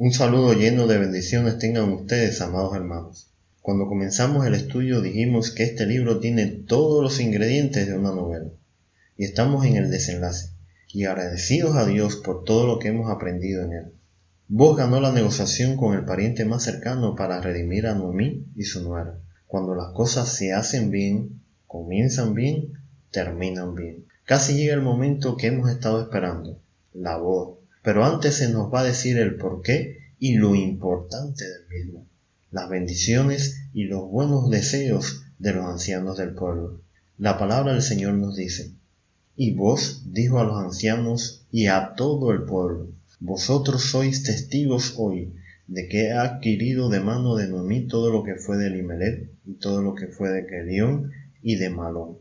Un saludo lleno de bendiciones tengan ustedes, amados hermanos. Cuando comenzamos el estudio dijimos que este libro tiene todos los ingredientes de una novela. Y estamos en el desenlace, y agradecidos a Dios por todo lo que hemos aprendido en él. Vos ganó la negociación con el pariente más cercano para redimir a Noemí y su nuera. Cuando las cosas se hacen bien, comienzan bien, terminan bien. Casi llega el momento que hemos estado esperando, la boda. Pero antes se nos va a decir el porqué y lo importante del mismo, las bendiciones y los buenos deseos de los ancianos del pueblo. La palabra del Señor nos dice, y vos dijo a los ancianos y a todo el pueblo, vosotros sois testigos hoy de que he adquirido de mano de Noemí todo lo que fue de Limelet y todo lo que fue de Kelión y de Malón.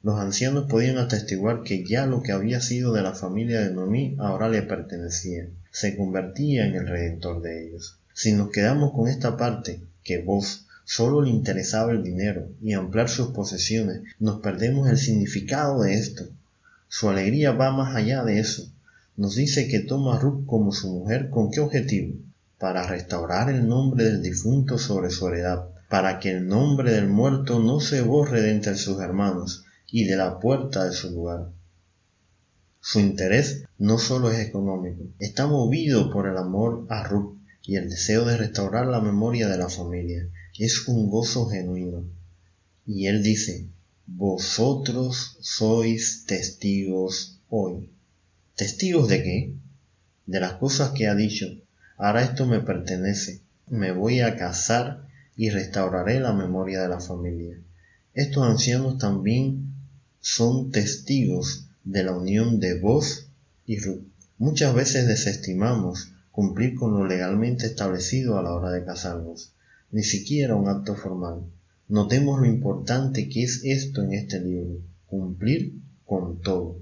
Los ancianos podían atestiguar que ya lo que había sido de la familia de Noemí ahora le pertenecía, se convertía en el redentor de ellos. Si nos quedamos con esta parte, que vos solo le interesaba el dinero y ampliar sus posesiones, nos perdemos el significado de esto. Su alegría va más allá de eso. Nos dice que toma a Ruth como su mujer con qué objetivo? Para restaurar el nombre del difunto sobre su heredad, para que el nombre del muerto no se borre de entre sus hermanos y de la puerta de su lugar. Su interés no solo es económico, está movido por el amor a Ruth y el deseo de restaurar la memoria de la familia. Es un gozo genuino. Y él dice, vosotros sois testigos hoy. ¿Testigos de qué? De las cosas que ha dicho. Ahora esto me pertenece. Me voy a casar y restauraré la memoria de la familia. Estos ancianos también son testigos de la unión de vos y Ruth. Muchas veces desestimamos cumplir con lo legalmente establecido a la hora de casarnos, ni siquiera un acto formal. Notemos lo importante que es esto en este libro, cumplir con todo.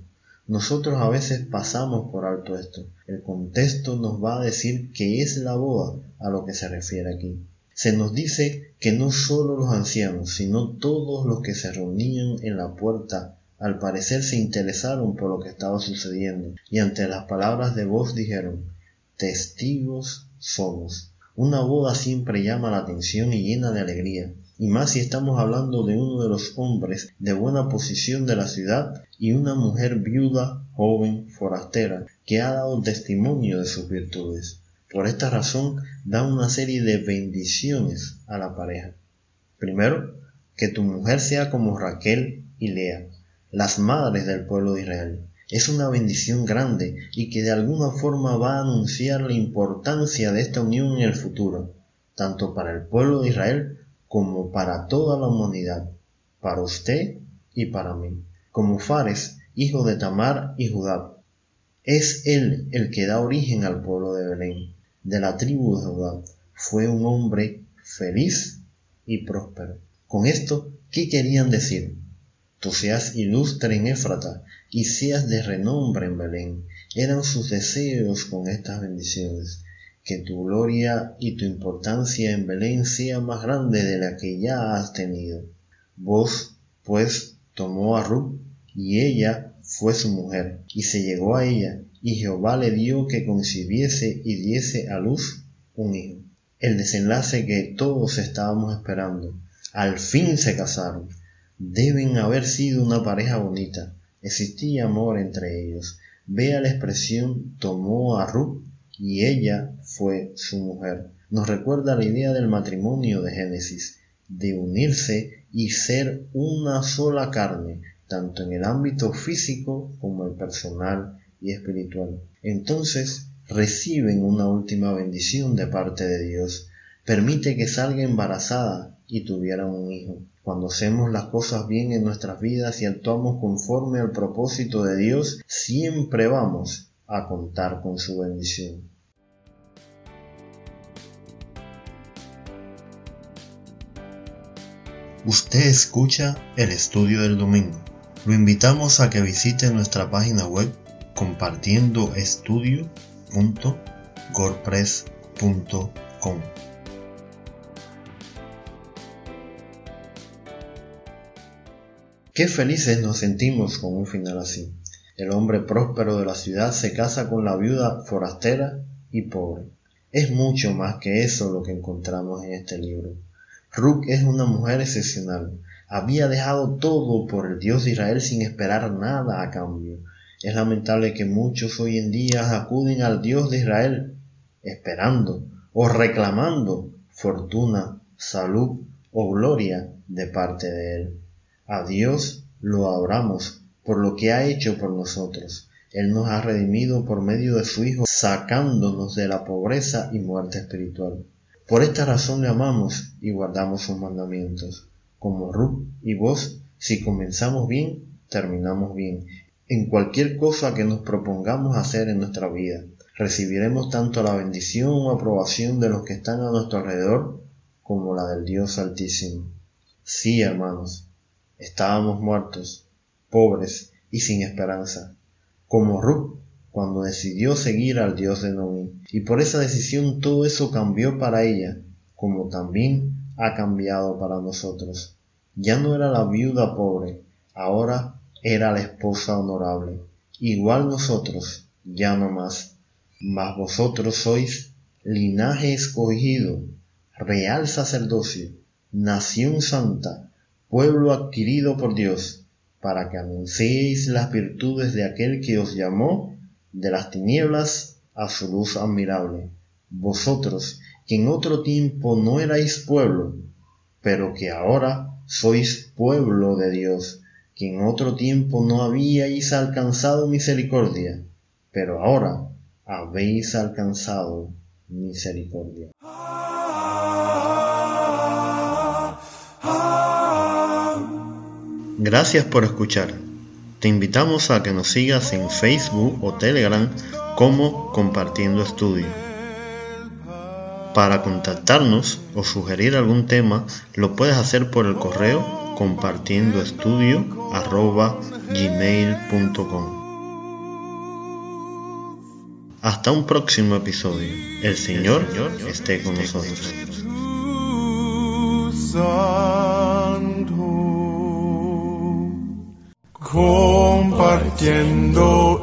Nosotros a veces pasamos por alto esto. El contexto nos va a decir que es la boda a lo que se refiere aquí. Se nos dice que no solo los ancianos, sino todos los que se reunían en la puerta, al parecer se interesaron por lo que estaba sucediendo, y ante las palabras de voz dijeron, testigos somos. Una boda siempre llama la atención y llena de alegría, y más si estamos hablando de uno de los hombres de buena posición de la ciudad y una mujer viuda, joven, forastera, que ha dado testimonio de sus virtudes. Por esta razón da una serie de bendiciones a la pareja. Primero, que tu mujer sea como Raquel y Lea, las madres del pueblo de Israel. Es una bendición grande y que de alguna forma va a anunciar la importancia de esta unión en el futuro, tanto para el pueblo de Israel como para toda la humanidad, para usted y para mí. Como Fares, hijo de Tamar y Judá, es él el que da origen al pueblo de Belén, de la tribu de Judá. Fue un hombre feliz y próspero. Con esto, ¿qué querían decir? Tú seas ilustre en Éfrata y seas de renombre en Belén. Eran sus deseos con estas bendiciones que tu gloria y tu importancia en Belén sea más grande de la que ya has tenido. Vos, pues, tomó a Ruth, y ella fue su mujer, y se llegó a ella, y Jehová le dio que concibiese y diese a luz un hijo. El desenlace que todos estábamos esperando. Al fin se casaron. Deben haber sido una pareja bonita. Existía amor entre ellos. Vea la expresión tomó a Ruth y ella fue su mujer. Nos recuerda la idea del matrimonio de Génesis, de unirse y ser una sola carne, tanto en el ámbito físico como el personal y espiritual. Entonces reciben una última bendición de parte de Dios. Permite que salga embarazada y tuvieran un hijo. Cuando hacemos las cosas bien en nuestras vidas y actuamos conforme al propósito de Dios, siempre vamos a contar con su bendición. Usted escucha el estudio del domingo. Lo invitamos a que visite nuestra página web compartiendoestudio.gorpress.com. Qué felices nos sentimos con un final así. El hombre próspero de la ciudad se casa con la viuda forastera y pobre. Es mucho más que eso lo que encontramos en este libro. Ruth es una mujer excepcional. Había dejado todo por el Dios de Israel sin esperar nada a cambio. Es lamentable que muchos hoy en día acuden al Dios de Israel esperando o reclamando fortuna, salud o gloria de parte de Él. A Dios lo adoramos por lo que ha hecho por nosotros. Él nos ha redimido por medio de su Hijo, sacándonos de la pobreza y muerte espiritual. Por esta razón le amamos y guardamos sus mandamientos. Como Ruth y vos, si comenzamos bien, terminamos bien. En cualquier cosa que nos propongamos hacer en nuestra vida, recibiremos tanto la bendición o aprobación de los que están a nuestro alrededor como la del Dios Altísimo. Sí, hermanos, estábamos muertos, pobres y sin esperanza, como Ruth cuando decidió seguir al Dios de Noé. Y por esa decisión todo eso cambió para ella, como también ha cambiado para nosotros. Ya no era la viuda pobre, ahora era la esposa honorable. Igual nosotros, ya no más. Mas vosotros sois linaje escogido, real sacerdocio, nación santa, pueblo adquirido por Dios, para que anunciéis las virtudes de aquel que os llamó de las tinieblas a su luz admirable. Vosotros, que en otro tiempo no erais pueblo, pero que ahora sois pueblo de Dios, que en otro tiempo no habíais alcanzado misericordia, pero ahora habéis alcanzado misericordia. Gracias por escuchar. Te invitamos a que nos sigas en Facebook o Telegram como Compartiendo Estudio. Para contactarnos o sugerir algún tema, lo puedes hacer por el correo compartiendoestudio.gmail.com Hasta un próximo episodio. El Señor esté con nosotros. compartiendo